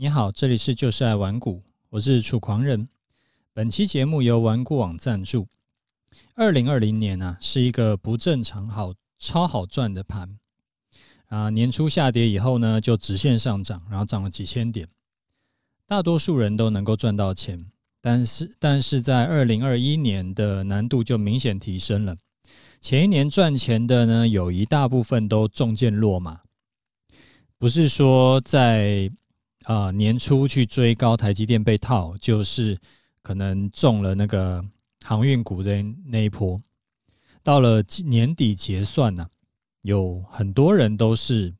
你好，这里是就是爱玩股，我是楚狂人。本期节目由玩股网赞助。二零二零年啊，是一个不正常好超好赚的盘啊。年初下跌以后呢，就直线上涨，然后涨了几千点，大多数人都能够赚到钱。但是，但是在二零二一年的难度就明显提升了。前一年赚钱的呢，有一大部分都中箭落马。不是说在、呃、年初去追高台积电被套，就是可能中了那个航运股的那一波。到了年底结算呢、有很多人都是，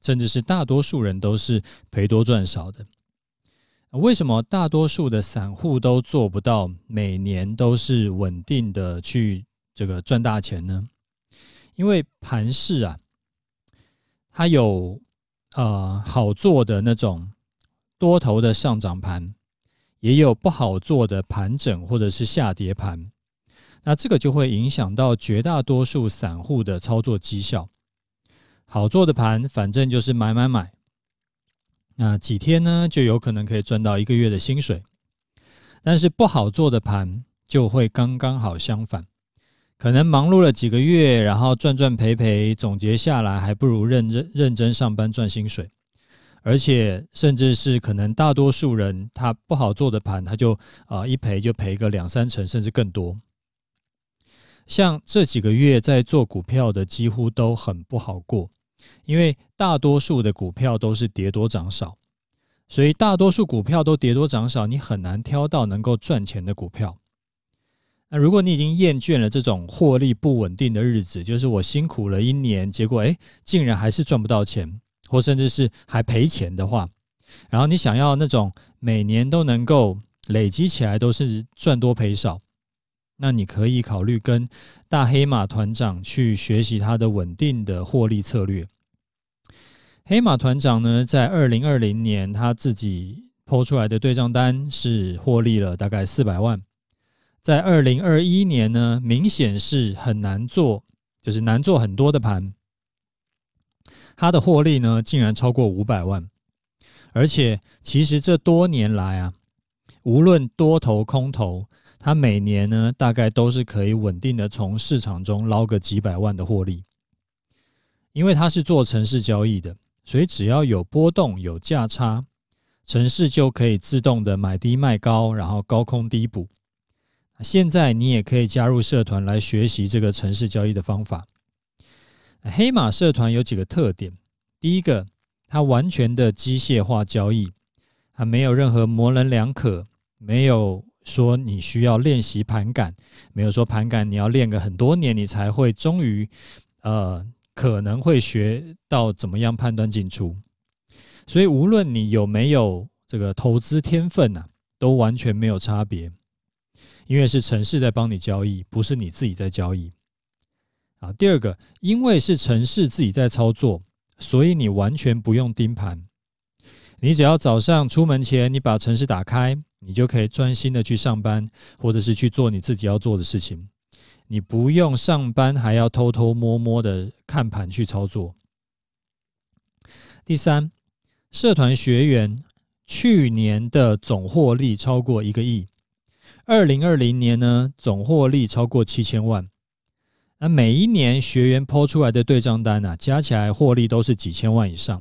甚至是大多数人都是赔多赚少的。为什么大多数的散户都做不到每年都是稳定的去这个赚大钱呢？因为盘势啊，它有。呃，好做的那种多头的上涨盘，也有不好做的盘整或者是下跌盘，那这个就会影响到绝大多数散户的操作绩效。好做的盘，反正就是买买买，那几天呢就有可能可以赚到一个月的薪水，但是不好做的盘就会刚刚好相反。可能忙碌了几个月，然后赚赚赔赔，总结下来还不如认真认真上班赚薪水，而且甚至是可能大多数人他不好做的盘，他就啊一赔就赔个两三成，甚至更多。像这几个月在做股票的几乎都很不好过，因为大多数的股票都是跌多涨少，所以大多数股票都跌多涨少，你很难挑到能够赚钱的股票。那如果你已经厌倦了这种获利不稳定的日子，就是我辛苦了一年，结果诶竟然还是赚不到钱，或甚至是还赔钱的话，然后你想要那种每年都能够累积起来都是赚多赔少，那你可以考虑跟大黑马团长去学习他的稳定的获利策略。黑马团长呢，在二零二零年他自己抛出来的对账单是获利了大概四百万。在二零二一年呢，明显是很难做，就是难做很多的盘。他的获利呢，竟然超过五百万，而且其实这多年来啊，无论多头空头，他每年呢，大概都是可以稳定的从市场中捞个几百万的获利。因为他是做城市交易的，所以只要有波动、有价差，城市就可以自动的买低卖高，然后高空低补。现在你也可以加入社团来学习这个城市交易的方法。黑马社团有几个特点：第一个，它完全的机械化交易，它没有任何模棱两可，没有说你需要练习盘感，没有说盘感你要练个很多年你才会终于呃可能会学到怎么样判断进出。所以无论你有没有这个投资天分呐，都完全没有差别。因为是城市在帮你交易，不是你自己在交易。啊，第二个，因为是城市自己在操作，所以你完全不用盯盘。你只要早上出门前，你把城市打开，你就可以专心的去上班，或者是去做你自己要做的事情。你不用上班还要偷偷摸摸的看盘去操作。第三，社团学员去年的总获利超过一个亿。二零二零年呢，总获利超过七千万。那每一年学员抛出来的对账单啊，加起来获利都是几千万以上。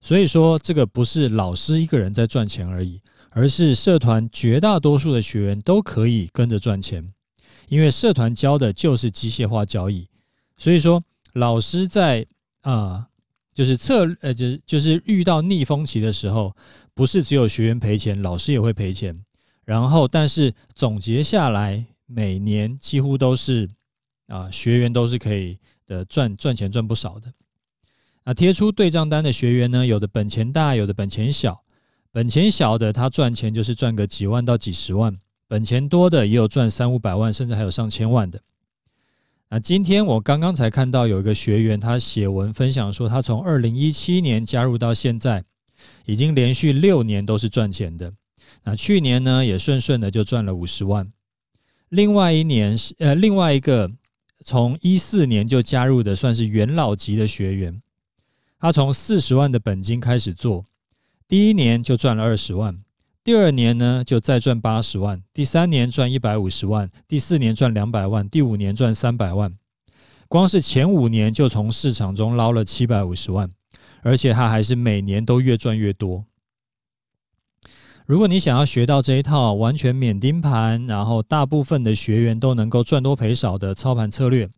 所以说，这个不是老师一个人在赚钱而已，而是社团绝大多数的学员都可以跟着赚钱。因为社团教的就是机械化交易，所以说老师在啊、就是测呃，就就是遇到逆风期的时候，不是只有学员赔钱，老师也会赔钱。然后，但是总结下来，每年几乎都是啊，学员都是可以的赚赚钱赚不少的。那贴出对账单的学员呢，有的本钱大，有的本钱小。本钱小的他赚钱就是赚个几万到几十万，本钱多的也有赚三五百万，甚至还有上千万的。那今天我刚刚才看到有一个学员，他写文分享说，他从二零一七年加入到现在，已经连续六年都是赚钱的。那去年呢，也顺顺的就赚了五十万。另外一年是呃，另外一个从一四年就加入的，算是元老级的学员。他从四十万的本金开始做，第一年就赚了二十万，第二年呢就再赚八十万，第三年赚一百五十万，第四年赚两百万，第五年赚三百万。光是前五年就从市场中捞了七百五十万，而且他还是每年都越赚越多。如果你想要学到这一套完全免盯盘，然后大部分的学员都能够赚多赔少的操盘策略，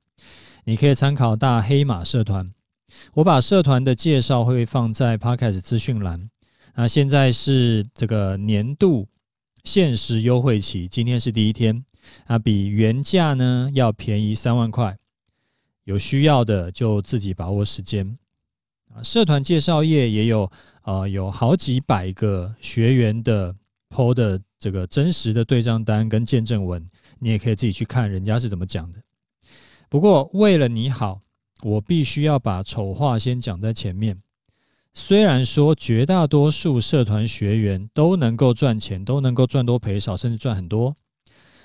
你可以参考大黑马社团。我把社团的介绍会放在 Podcast 资讯栏。那现在是这个年度限时优惠期，今天是第一天，那比原价呢要便宜三万块，有需要的就自己把握时间。啊，社团介绍页也有，呃，有好几百个学员的 PO 的这个真实的对账单跟见证文，你也可以自己去看人家是怎么讲的。不过为了你好，我必须要把丑话先讲在前面。虽然说绝大多数社团学员都能够赚钱，都能够赚多赔少，甚至赚很多，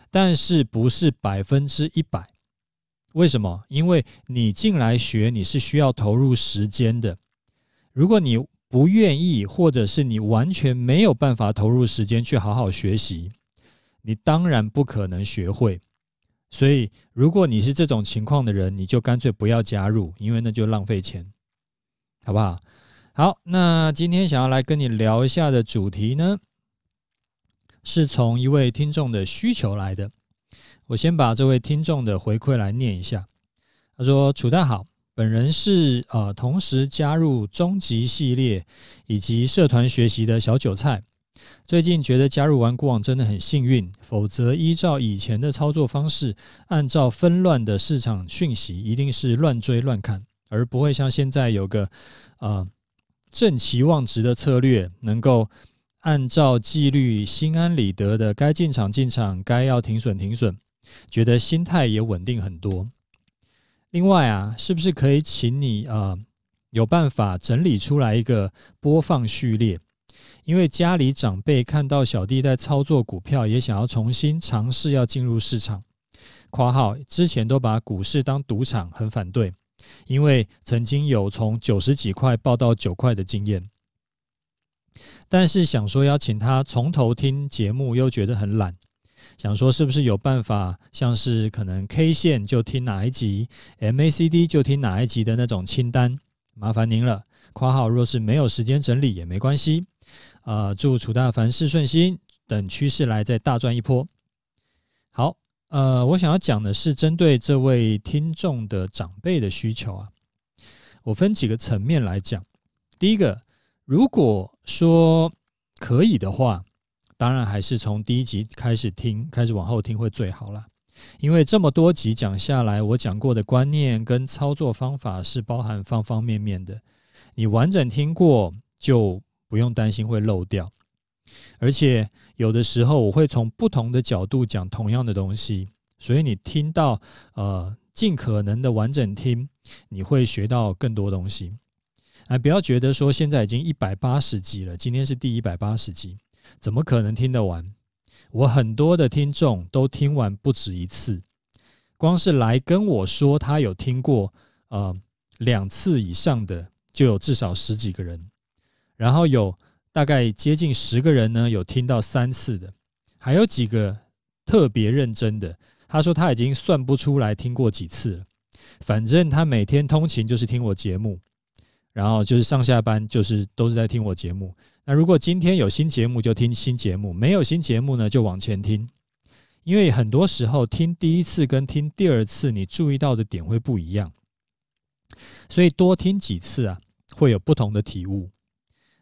但是不是百分之一百？为什么？因为你进来学，你是需要投入时间的。如果你不愿意，或者是你完全没有办法投入时间去好好学习，你当然不可能学会。所以，如果你是这种情况的人，你就干脆不要加入，因为那就浪费钱，好不好？好，那今天想要来跟你聊一下的主题呢，是从一位听众的需求来的。我先把这位听众的回馈来念一下。他说：“楚大好，本人是呃同时加入终极系列以及社团学习的小韭菜。最近觉得加入完股网真的很幸运，否则依照以前的操作方式，按照纷乱的市场讯息，一定是乱追乱砍，而不会像现在有个呃。”正期望值的策略，能够按照纪律心安理得的该进场进场，该要停损停损，觉得心态也稳定很多。另外啊，是不是可以请你啊、呃、有办法整理出来一个播放序列？因为家里长辈看到小弟在操作股票，也想要重新尝试要进入市场。括号之前都把股市当赌场，很反对。因为曾经有从九十几块报到九块的经验，但是想说要请他从头听节目，又觉得很懒。想说是不是有办法，像是可能 K 线就听哪一集，MACD 就听哪一集的那种清单？麻烦您了。括号若是没有时间整理也没关系。呃，祝楚大凡事顺心，等趋势来再大赚一波。好。呃，我想要讲的是针对这位听众的长辈的需求啊，我分几个层面来讲。第一个，如果说可以的话，当然还是从第一集开始听，开始往后听会最好啦。因为这么多集讲下来，我讲过的观念跟操作方法是包含方方面面的，你完整听过就不用担心会漏掉。而且有的时候我会从不同的角度讲同样的东西，所以你听到呃尽可能的完整听，你会学到更多东西。哎，不要觉得说现在已经一百八十集了，今天是第一百八十集，怎么可能听得完？我很多的听众都听完不止一次，光是来跟我说他有听过呃两次以上的，就有至少十几个人，然后有。大概接近十个人呢，有听到三次的，还有几个特别认真的。他说他已经算不出来听过几次了，反正他每天通勤就是听我节目，然后就是上下班就是都是在听我节目。那如果今天有新节目就听新节目，没有新节目呢就往前听，因为很多时候听第一次跟听第二次，你注意到的点会不一样，所以多听几次啊，会有不同的体悟。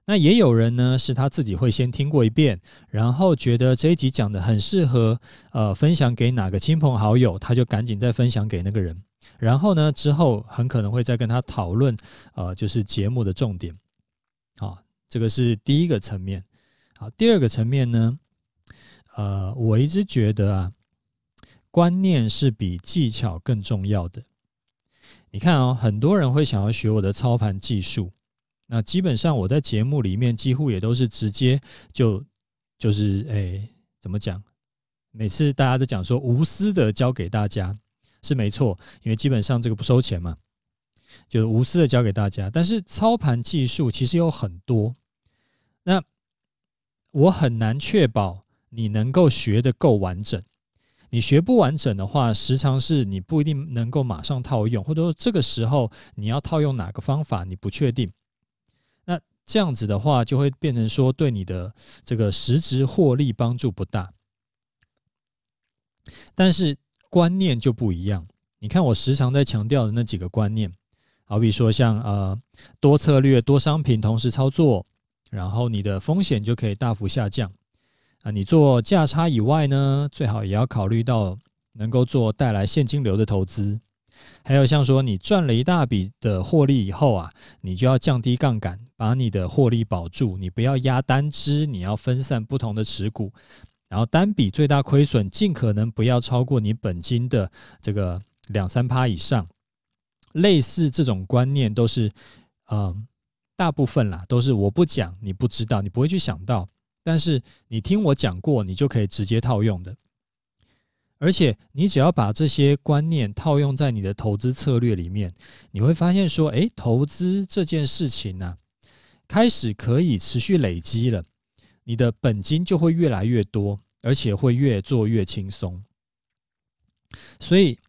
那也有人呢，是他自己会先听过一遍，然后觉得这一集讲的很适合，呃，分享给哪个亲朋好友，他就赶紧再分享给那个人。然后呢，之后很可能会再跟他讨论，呃，就是节目的重点。好，这个是第一个层面。好，第二个层面呢，呃，我一直觉得啊，观念是比技巧更重要的。你看哦，很多人会想要学我的操盘技术。那基本上我在节目里面几乎也都是直接就就是诶怎么讲？每次大家都讲说无私的教给大家是没错，因为基本上这个不收钱嘛，就是无私的教给大家。但是操盘技术其实有很多，那我很难确保你能够学得够完整。你学不完整的话，时常是你不一定能够马上套用，或者说这个时候你要套用哪个方法，你不确定。那这样子的话，就会变成说对你的这个实质获利帮助不大。但是观念就不一样。你看我时常在强调的那几个观念，好比说像呃多策略、多商品同时操作，然后你的风险就可以大幅下降。啊，你做价差以外呢，最好也要考虑到能够做带来现金流的投资。还有像说你赚了一大笔的获利以后啊，你就要降低杠杆，把你的获利保住。你不要压单支，你要分散不同的持股，然后单笔最大亏损尽可能不要超过你本金的这个两三趴以上。类似这种观念都是，嗯，大部分啦都是我不讲你不知道，你不会去想到。但是你听我讲过，你就可以直接套用的。而且你只要把这些观念套用在你的投资策略里面，你会发现说，诶，投资这件事情呢，开始可以持续累积了，你的本金就会越来越多，而且会越做越轻松。所以，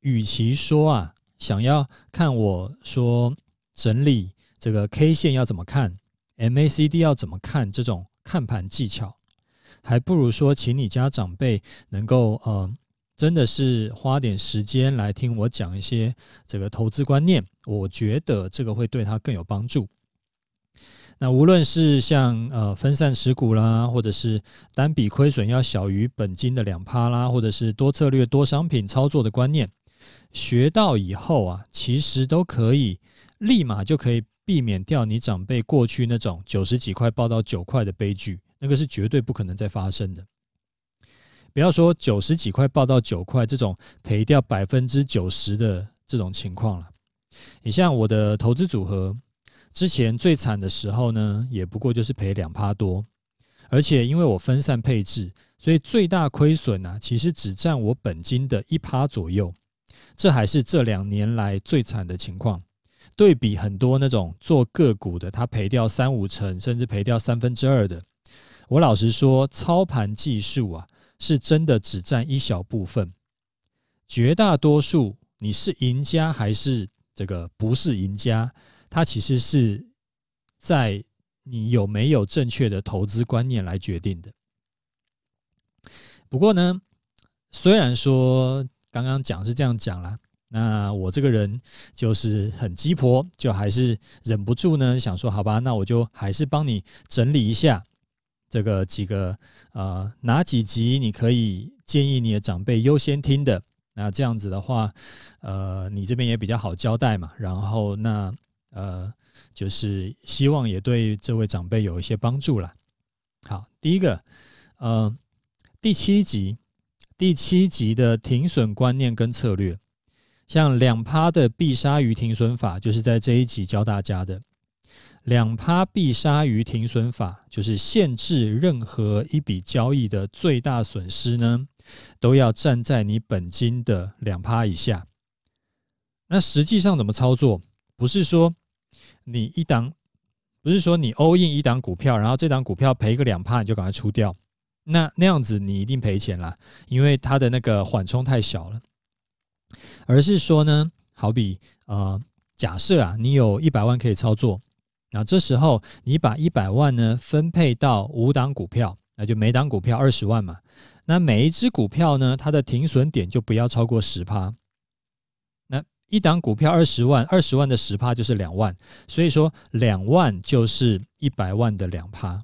与其说啊，想要看我说整理这个 K 线要怎么看，MACD 要怎么看这种。看盘技巧，还不如说，请你家长辈能够呃，真的是花点时间来听我讲一些这个投资观念，我觉得这个会对他更有帮助。那无论是像呃分散持股啦，或者是单笔亏损要小于本金的两趴啦，或者是多策略多商品操作的观念，学到以后啊，其实都可以立马就可以。避免掉你长辈过去那种九十几块抱到九块的悲剧，那个是绝对不可能再发生的。不要说九十几块抱到九块这种赔掉百分之九十的这种情况了。你像我的投资组合，之前最惨的时候呢，也不过就是赔两趴多，而且因为我分散配置，所以最大亏损呢，其实只占我本金的一趴左右。这还是这两年来最惨的情况。对比很多那种做个股的，他赔掉三五成，甚至赔掉三分之二的。我老实说，操盘技术啊，是真的只占一小部分。绝大多数，你是赢家还是这个不是赢家，它其实是在你有没有正确的投资观念来决定的。不过呢，虽然说刚刚讲是这样讲啦。那我这个人就是很鸡婆，就还是忍不住呢，想说好吧，那我就还是帮你整理一下这个几个呃哪几集你可以建议你的长辈优先听的。那这样子的话，呃，你这边也比较好交代嘛。然后那呃，就是希望也对这位长辈有一些帮助啦。好，第一个，呃，第七集，第七集的停损观念跟策略。像两趴的必杀鱼停损法，就是在这一集教大家的。两趴必杀鱼停损法，就是限制任何一笔交易的最大损失呢，都要站在你本金的两趴以下。那实际上怎么操作？不是说你一档，不是说你 all in 一档股票，然后这档股票赔个两趴，你就赶快出掉。那那样子你一定赔钱啦，因为它的那个缓冲太小了。而是说呢，好比呃，假设啊，你有一百万可以操作，那这时候你把一百万呢分配到五档股票，那就每档股票二十万嘛。那每一只股票呢，它的停损点就不要超过十趴。那一档股票二十万，二十万的十趴就是两万，所以说两万就是一百万的两趴。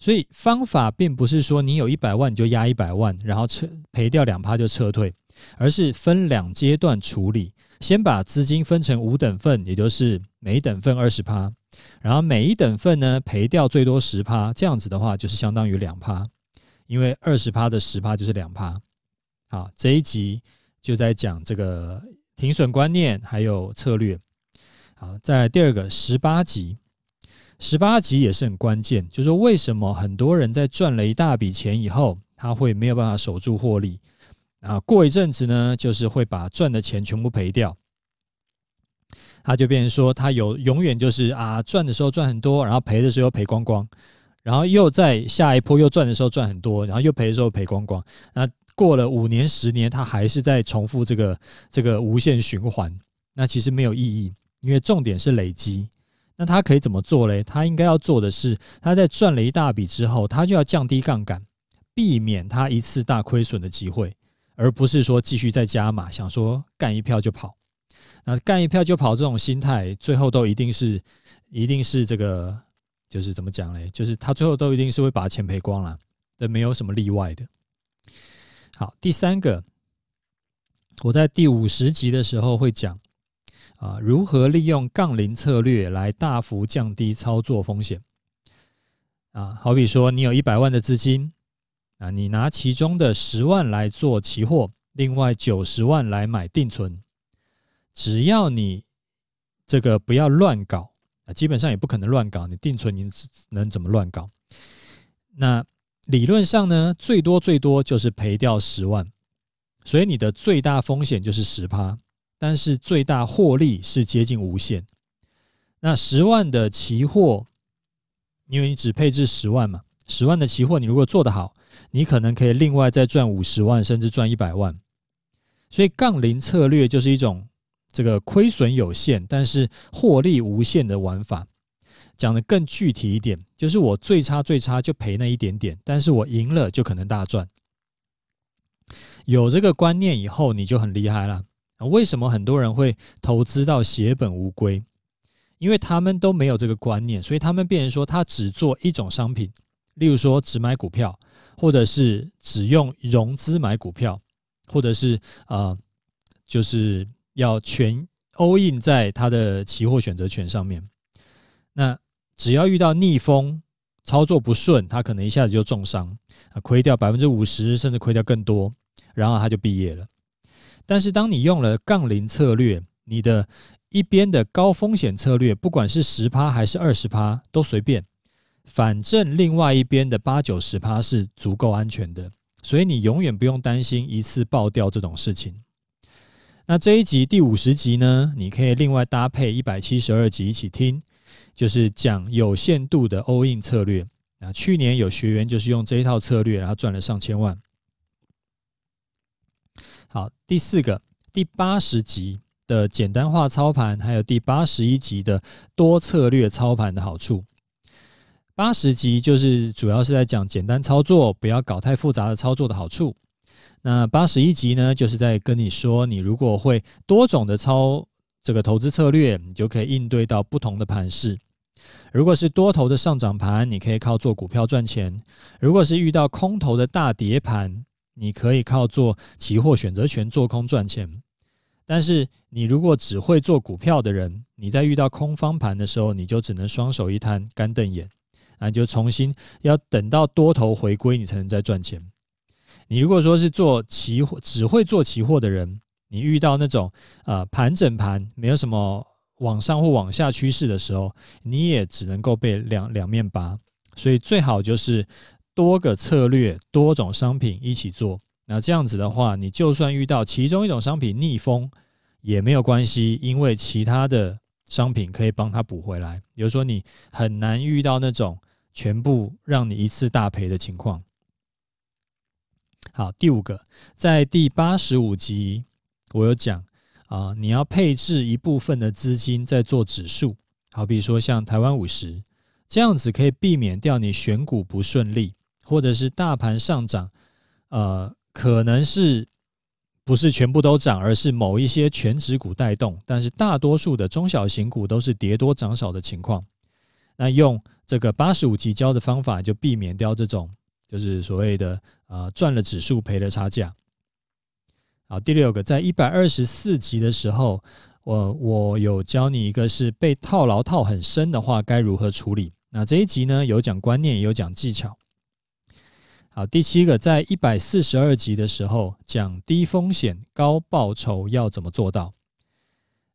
所以方法并不是说你有一百万你就压一百万，然后撤赔掉两趴就撤退。而是分两阶段处理，先把资金分成五等份，也就是每等份二十趴，然后每一等份呢赔掉最多十趴，这样子的话就是相当于两趴，因为二十趴的十趴就是两趴。好，这一集就在讲这个停损观念还有策略。好，在第二个十八集，十八集也是很关键，就是说为什么很多人在赚了一大笔钱以后，他会没有办法守住获利。啊，过一阵子呢，就是会把赚的钱全部赔掉，他就变成说，他有永远就是啊，赚的时候赚很多，然后赔的时候赔光光，然后又在下一波又赚的时候赚很多，然后又赔的时候赔光光。那过了五年、十年，他还是在重复这个这个无限循环。那其实没有意义，因为重点是累积。那他可以怎么做嘞？他应该要做的是，他在赚了一大笔之后，他就要降低杠杆，避免他一次大亏损的机会，而不是说继续再加码，想说干一票就跑。那干一票就跑这种心态，最后都一定是，一定是这个，就是怎么讲嘞？就是他最后都一定是会把钱赔光了，这没有什么例外的。好，第三个，我在第五十集的时候会讲啊，如何利用杠铃策略来大幅降低操作风险。啊，好比说你有一百万的资金，啊，你拿其中的十万来做期货，另外九十万来买定存。只要你这个不要乱搞啊，基本上也不可能乱搞。你定存你能怎么乱搞？那理论上呢，最多最多就是赔掉十万，所以你的最大风险就是十趴，但是最大获利是接近无限。那十万的期货，因为你只配置十万嘛，十万的期货你如果做得好，你可能可以另外再赚五十万，甚至赚一百万。所以杠铃策略就是一种。这个亏损有限，但是获利无限的玩法，讲得更具体一点，就是我最差最差就赔那一点点，但是我赢了就可能大赚。有这个观念以后，你就很厉害了。为什么很多人会投资到血本无归？因为他们都没有这个观念，所以他们变成说他只做一种商品，例如说只买股票，或者是只用融资买股票，或者是啊、就是。要全 all in 在他的期货选择权上面，那只要遇到逆风，操作不顺，他可能一下子就重伤，啊，亏掉百分之五十，甚至亏掉更多，然后他就毕业了。但是当你用了杠铃策略，你的一边的高风险策略，不管是十趴还是二十趴，都随便，反正另外一边的八九十趴是足够安全的，所以你永远不用担心一次爆掉这种事情。那这一集第五十集呢，你可以另外搭配一百七十二集一起听，就是讲有限度的 all in 策略。啊，去年有学员就是用这一套策略，然后赚了上千万。好，第四个第八十集的简单化操盘，还有第八十一集的多策略操盘的好处。八十集就是主要是在讲简单操作，不要搞太复杂的操作的好处。那八十一集呢，就是在跟你说，你如果会多种的操这个投资策略，你就可以应对到不同的盘势。如果是多头的上涨盘，你可以靠做股票赚钱；如果是遇到空头的大跌盘，你可以靠做期货选择权做空赚钱。但是你如果只会做股票的人，你在遇到空方盘的时候，你就只能双手一摊，干瞪眼，那你就重新要等到多头回归，你才能再赚钱。你如果说是做期货，只会做期货的人，你遇到那种呃盘整盘，没有什么往上或往下趋势的时候，你也只能够被两两面拔。所以最好就是多个策略、多种商品一起做。那这样子的话，你就算遇到其中一种商品逆风也没有关系，因为其他的商品可以帮他补回来。比如说，你很难遇到那种全部让你一次大赔的情况。好，第五个，在第八十五集，我有讲啊，你要配置一部分的资金在做指数，好比说像台湾五十，这样子可以避免掉你选股不顺利，或者是大盘上涨，呃，可能是不是全部都涨，而是某一些全值股带动，但是大多数的中小型股都是跌多涨少的情况。那用这个八十五级教的方法，就避免掉这种。就是所谓的啊，赚了指数赔了差价。好，第六个，在一百二十四集的时候，我我有教你一个是被套牢套很深的话该如何处理。那这一集呢，有讲观念，也有讲技巧。好，第七个，在一百四十二集的时候讲低风险高报酬要怎么做到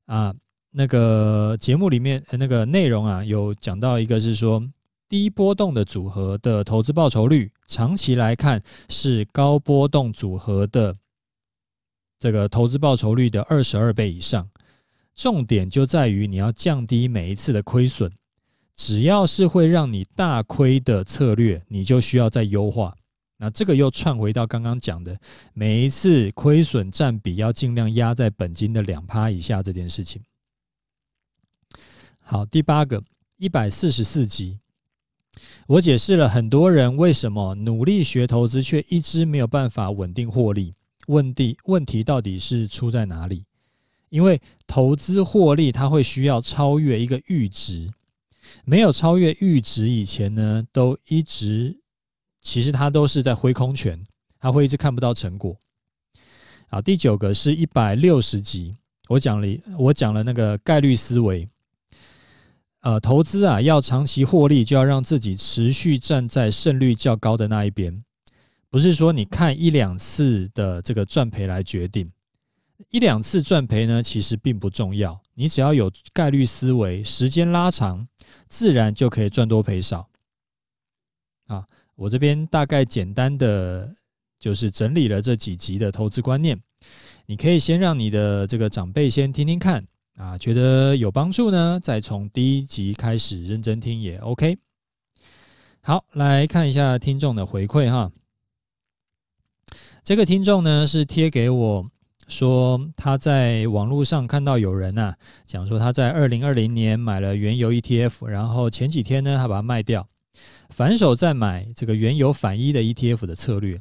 啊？那个节目里面那个内容啊，有讲到一个是说。低波动的组合的投资报酬率，长期来看是高波动组合的这个投资报酬率的二十二倍以上。重点就在于你要降低每一次的亏损，只要是会让你大亏的策略，你就需要再优化。那这个又串回到刚刚讲的，每一次亏损占比要尽量压在本金的两趴以下这件事情。好，第八个一百四十四集，我解释了很多人为什么努力学投资却一直没有办法稳定获利。问题问题到底是出在哪里？因为投资获利，它会需要超越一个阈值，没有超越阈值以前呢，都一直其实它都是在挥空拳，它会一直看不到成果。好，第九个是一百六十集，我讲了我讲了那个概率思维。呃，投资啊，要长期获利，就要让自己持续站在胜率较高的那一边，不是说你看一两次的这个赚赔来决定。一两次赚赔呢，其实并不重要，你只要有概率思维，时间拉长，自然就可以赚多赔少。啊，我这边大概简单的就是整理了这几集的投资观念，你可以先让你的这个长辈先听听看。啊，觉得有帮助呢，再从第一集开始认真听也 OK。好，来看一下听众的回馈哈。这个听众呢是贴给我说，他在网络上看到有人啊讲说他在二零二零年买了原油 ETF，然后前几天呢他把它卖掉，反手再买这个原油反一的 ETF 的策略。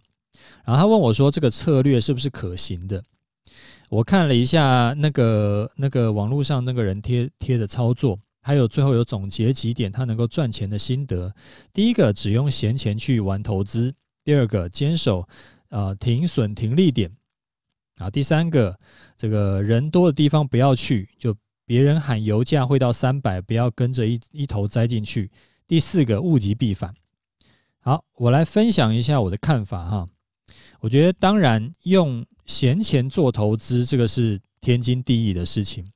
然后他问我说，这个策略是不是可行的？我看了一下那个那个网络上那个人贴贴的操作，还有最后有总结几点他能够赚钱的心得。第一个，只用闲钱去玩投资；第二个，坚守呃停损停利点啊；第三个，这个人多的地方不要去，就别人喊油价会到三百，不要跟着一一头栽进去；第四个，物极必反。好，我来分享一下我的看法哈。我觉得当然用。闲钱做投资，这个是天经地义的事情，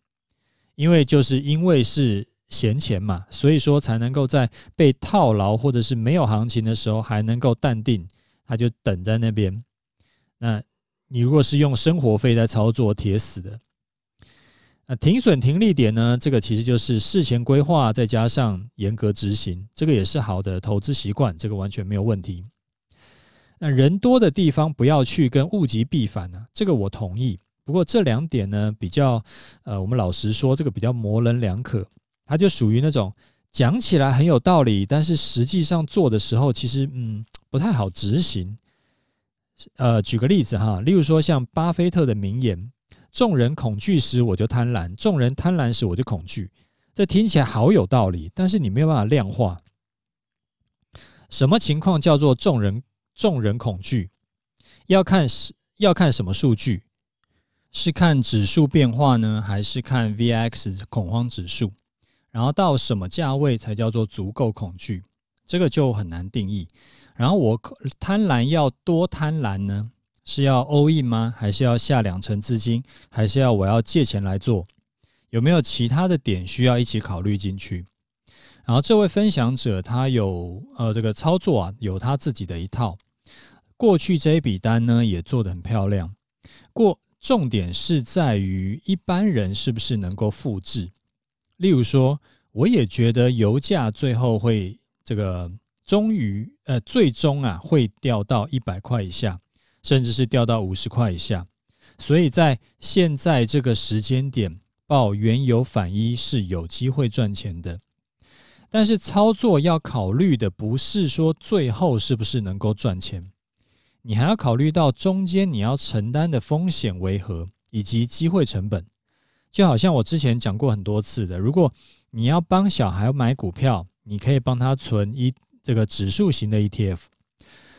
因为就是因为是闲钱嘛，所以说才能够在被套牢或者是没有行情的时候还能够淡定，他就等在那边。那你如果是用生活费在操作，铁死的。那停损停利点呢？这个其实就是事前规划再加上严格执行，这个也是好的投资习惯，这个完全没有问题。那人多的地方不要去，跟物极必反呢、啊？这个我同意。不过这两点呢，比较呃，我们老实说，这个比较模棱两可。它就属于那种讲起来很有道理，但是实际上做的时候，其实嗯不太好执行。呃，举个例子哈，例如说像巴菲特的名言：“众人恐惧时我就贪婪，众人贪婪时我就恐惧。”这听起来好有道理，但是你没有办法量化。什么情况叫做众人？众人恐惧，要看是要看什么数据？是看指数变化呢，还是看 VIX 恐慌指数？然后到什么价位才叫做足够恐惧？这个就很难定义。然后我贪婪要多贪婪呢？是要 all in 吗？还是要下两成资金？还是要我要借钱来做？有没有其他的点需要一起考虑进去？然后这位分享者他有呃这个操作啊，有他自己的一套。过去这一笔单呢，也做得很漂亮。过重点是在于一般人是不是能够复制。例如说，我也觉得油价最后会这个终于呃最终啊会掉到一百块以下，甚至是掉到五十块以下。所以在现在这个时间点，报原油反一是有机会赚钱的。但是操作要考虑的不是说最后是不是能够赚钱。你还要考虑到中间你要承担的风险为何，以及机会成本。就好像我之前讲过很多次的，如果你要帮小孩买股票，你可以帮他存一这个指数型的 ETF，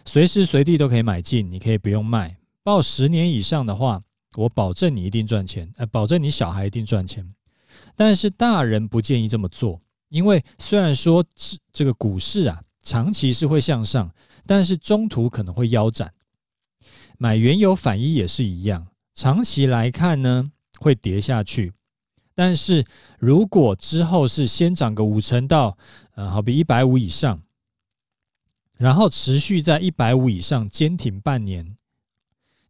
随时随地都可以买进，你可以不用卖。抱十年以上的话，我保证你一定赚钱，呃，保证你小孩一定赚钱。但是大人不建议这么做，因为虽然说这这个股市啊，长期是会向上。但是中途可能会腰斩，买原油反一也是一样，长期来看呢会跌下去。但是如果之后是先涨个五成到呃好比一百五以上，然后持续在一百五以上坚挺半年，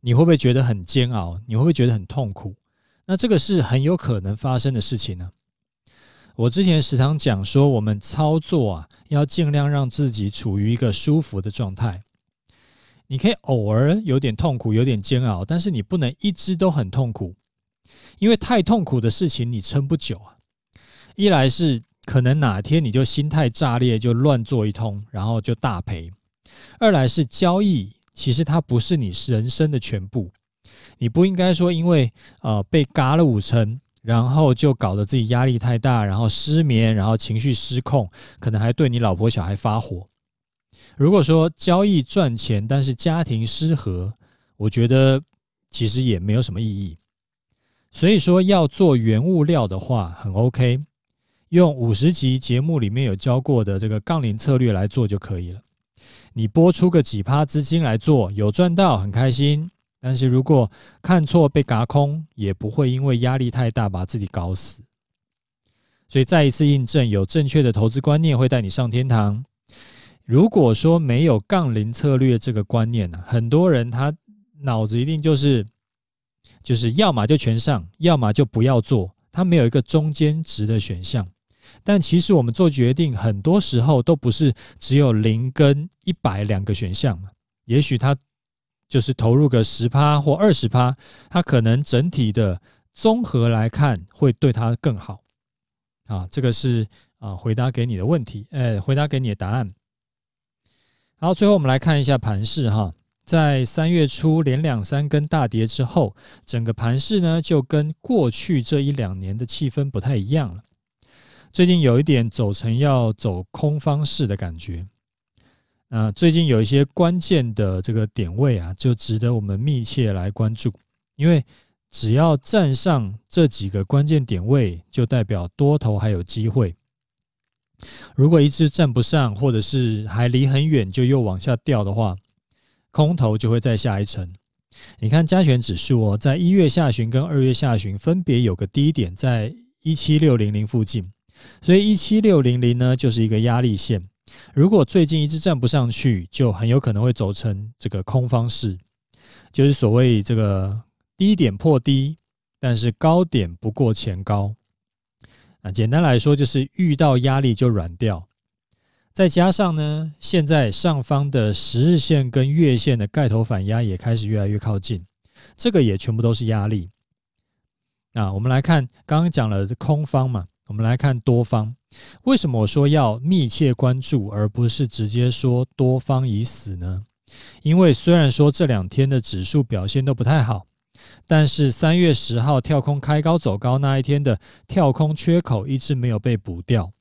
你会不会觉得很煎熬？你会不会觉得很痛苦？那这个是很有可能发生的事情呢。我之前时常讲说，我们操作啊，要尽量让自己处于一个舒服的状态。你可以偶尔有点痛苦，有点煎熬，但是你不能一直都很痛苦，因为太痛苦的事情你撑不久啊。一来是可能哪天你就心态炸裂，就乱做一通，然后就大赔；二来是交易，其实它不是你人生的全部，你不应该说因为呃被嘎了五成，然后就搞得自己压力太大，然后失眠，然后情绪失控，可能还对你老婆小孩发火。如果说交易赚钱，但是家庭失和，我觉得其实也没有什么意义。所以说要做原物料的话，很 OK，用五十集节目里面有教过的这个杠铃策略来做就可以了。你拨出个几趴资金来做，有赚到很开心。但是如果看错被轧空，也不会因为压力太大把自己搞死。所以再一次印证，有正确的投资观念会带你上天堂。如果说没有杠铃策略这个观念呢，很多人他脑子一定就是，就是要么就全上，要么就不要做，他没有一个中间值的选项。但其实我们做决定，很多时候都不是只有零跟一百两个选项嘛，也许他就是投入个十趴或二十趴，他可能整体的综合来看会对他更好。啊，这个是啊回答给你的问题，哎，回答给你的答案。好，最后我们来看一下盘势哈，在三月初连两三根大跌之后，整个盘势呢就跟过去这一两年的气氛不太一样了。最近有一点走成要走空方式的感觉。啊，最近有一些关键的这个点位啊，就值得我们密切来关注，因为只要站上这几个关键点位，就代表多头还有机会。如果一直站不上，或者是还离很远就又往下掉的话，空头就会再下一层。你看加权指数哦，在一月下旬跟二月下旬分别有个低点在一七六零零附近，所以一七六零零呢就是一个压力线。如果最近一直站不上去，就很有可能会走成这个空方式，就是所谓这个低点破低，但是高点不过前高。啊，简单来说就是遇到压力就软掉，再加上呢，现在上方的十日线跟月线的盖头反压也开始越来越靠近，这个也全部都是压力。那我们来看，刚刚讲了空方嘛，我们来看多方。为什么我说要密切关注，而不是直接说多方已死呢？因为虽然说这两天的指数表现都不太好。但是三月十号跳空开高走高那一天的跳空缺口一直没有被补掉，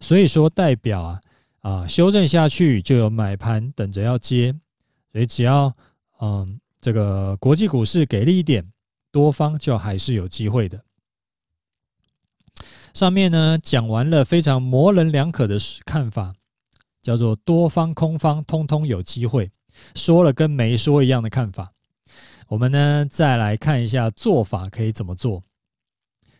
所以说代表啊啊修正下去就有买盘等着要接，所以只要嗯这个国际股市给力一点，多方就还是有机会的。上面呢讲完了非常模棱两可的看法，叫做多方空方通通有机会，说了跟没说一样的看法。我们呢，再来看一下做法可以怎么做。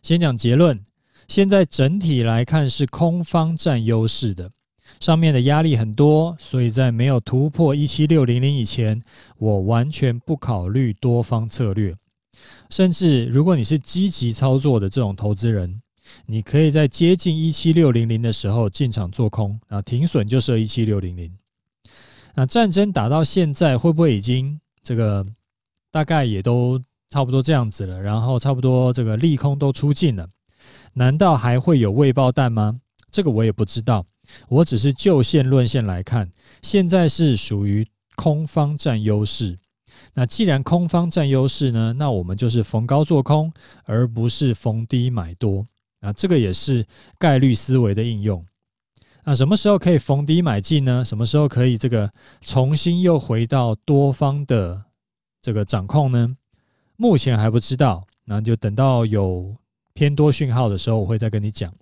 先讲结论，现在整体来看是空方占优势的，上面的压力很多，所以在没有突破一七六零零以前，我完全不考虑多方策略。甚至如果你是积极操作的这种投资人，你可以在接近一七六零零的时候进场做空，啊，停损就设一七六零零。那战争打到现在，会不会已经这个？大概也都差不多这样子了，然后差不多这个利空都出尽了，难道还会有未爆弹吗？这个我也不知道，我只是就线论线来看，现在是属于空方占优势。那既然空方占优势呢，那我们就是逢高做空，而不是逢低买多。啊，这个也是概率思维的应用。那什么时候可以逢低买进呢？什么时候可以这个重新又回到多方的？这个掌控呢，目前还不知道，那就等到有偏多讯号的时候，我会再跟你讲。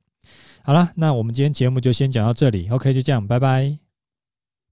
好了，那我们今天节目就先讲到这里，OK，就这样，拜拜。